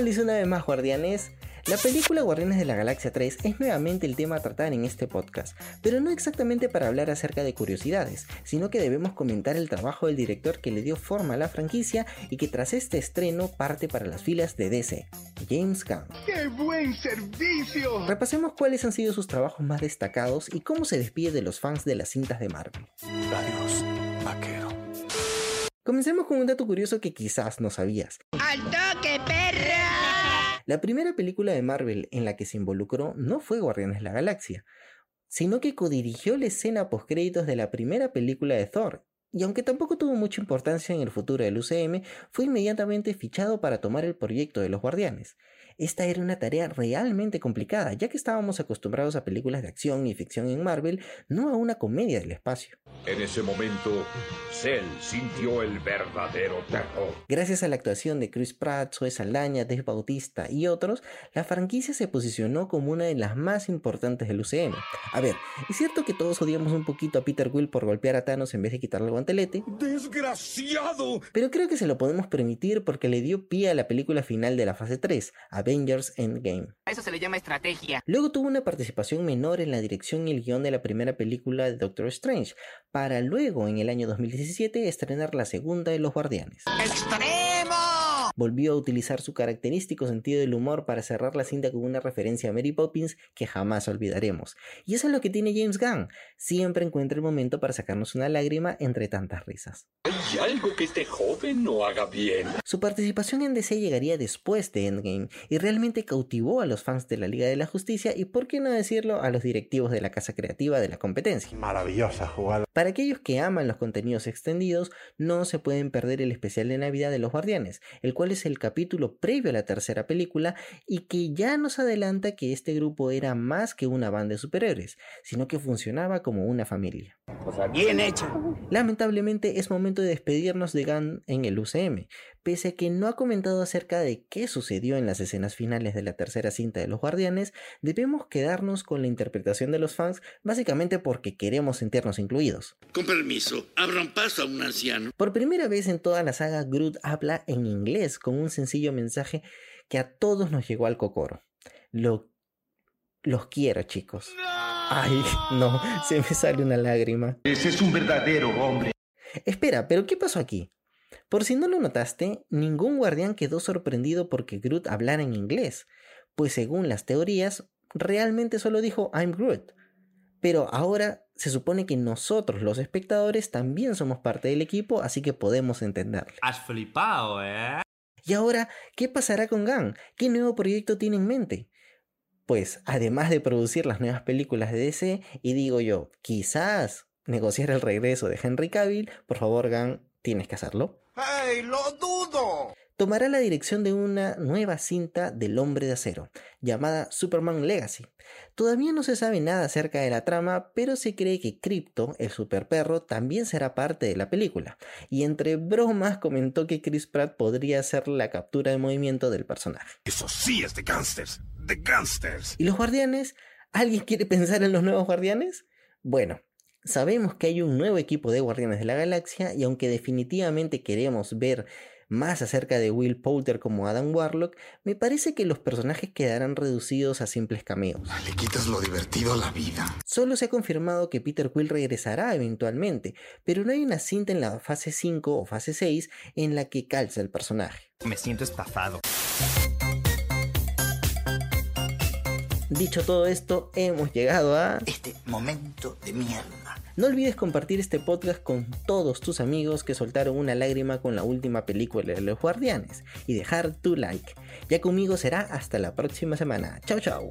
Hola, una vez más guardianes. La película Guardianes de la Galaxia 3 es nuevamente el tema a tratar en este podcast, pero no exactamente para hablar acerca de curiosidades, sino que debemos comentar el trabajo del director que le dio forma a la franquicia y que tras este estreno parte para las filas de DC, James Gunn. ¡Qué buen servicio! Repasemos cuáles han sido sus trabajos más destacados y cómo se despide de los fans de las cintas de Marvel. Adiós, vaquero. Comencemos con un dato curioso que quizás no sabías. ¡Al toque, perra! La primera película de Marvel en la que se involucró no fue Guardianes de la Galaxia, sino que codirigió la escena postcréditos de la primera película de Thor, y aunque tampoco tuvo mucha importancia en el futuro del UCM, fue inmediatamente fichado para tomar el proyecto de los Guardianes. Esta era una tarea realmente complicada, ya que estábamos acostumbrados a películas de acción y ficción en Marvel, no a una comedia del espacio. En ese momento, Cell sintió el verdadero terror. Gracias a la actuación de Chris Pratt, Zoe Saldaña, Dave Bautista y otros, la franquicia se posicionó como una de las más importantes del UCM. A ver, es cierto que todos odiamos un poquito a Peter Quill por golpear a Thanos en vez de quitarle el guantelete, ¡Desgraciado! pero creo que se lo podemos permitir porque le dio pie a la película final de la fase 3, Avengers Endgame. A eso se le llama estrategia. Luego tuvo una participación menor en la dirección y el guion de la primera película de Doctor Strange, para luego en el año 2017 estrenar la segunda de Los Guardianes. ¡Extremo! Volvió a utilizar su característico sentido del humor para cerrar la cinta con una referencia a Mary Poppins que jamás olvidaremos. Y eso es lo que tiene James Gunn, siempre encuentra el momento para sacarnos una lágrima entre tantas risas. Hay algo que este joven no haga bien. Su participación en DC llegaría después de Endgame y realmente cautivó a los fans de la Liga de la Justicia y, por qué no decirlo, a los directivos de la casa creativa de la competencia. Maravillosa jugada. Para aquellos que aman los contenidos extendidos, no se pueden perder el especial de Navidad de los Guardianes, el cual es el capítulo previo a la tercera película y que ya nos adelanta que este grupo era más que una banda de superhéroes, sino que funcionaba como una familia. Bien hecho. Lamentablemente es momento de despedirnos de Gunn en el UCM, pese a que no ha comentado acerca de qué sucedió en las escenas finales de la tercera cinta de los Guardianes, debemos quedarnos con la interpretación de los fans básicamente porque queremos sentirnos incluidos. Con permiso, abran paso a un anciano. Por primera vez en toda la saga, Groot habla en inglés con un sencillo mensaje que a todos nos llegó al cocoro. Lo... Los quiero, chicos. Ay, no, se me sale una lágrima. Ese es un verdadero hombre. Espera, ¿pero qué pasó aquí? Por si no lo notaste, ningún guardián quedó sorprendido porque Groot hablara en inglés, pues según las teorías, realmente solo dijo I'm Groot. Pero ahora se supone que nosotros, los espectadores, también somos parte del equipo, así que podemos entenderle. Has flipado, ¿eh? Y ahora, ¿qué pasará con Gunn? ¿Qué nuevo proyecto tiene en mente? Pues, además de producir las nuevas películas de DC, y digo yo, quizás negociar el regreso de Henry Cavill, por favor, Gunn, tienes que hacerlo. ¡Hey, lo dudo! Tomará la dirección de una nueva cinta del hombre de acero, llamada Superman Legacy. Todavía no se sabe nada acerca de la trama, pero se cree que Crypto, el superperro, también será parte de la película. Y entre bromas comentó que Chris Pratt podría hacer la captura de movimiento del personaje. Eso sí es de gangsters. De gangsters. ¿Y los guardianes? ¿Alguien quiere pensar en los nuevos guardianes? Bueno, sabemos que hay un nuevo equipo de guardianes de la galaxia y aunque definitivamente queremos ver más acerca de Will Poulter como Adam Warlock, me parece que los personajes quedarán reducidos a simples cameos. Le quitas lo divertido a la vida. Solo se ha confirmado que Peter Quill regresará eventualmente, pero no hay una cinta en la fase 5 o fase 6 en la que calza el personaje. Me siento estafado. Dicho todo esto, hemos llegado a... Este momento de mierda. No olvides compartir este podcast con todos tus amigos que soltaron una lágrima con la última película de los guardianes y dejar tu like. Ya conmigo será hasta la próxima semana. Chao chao.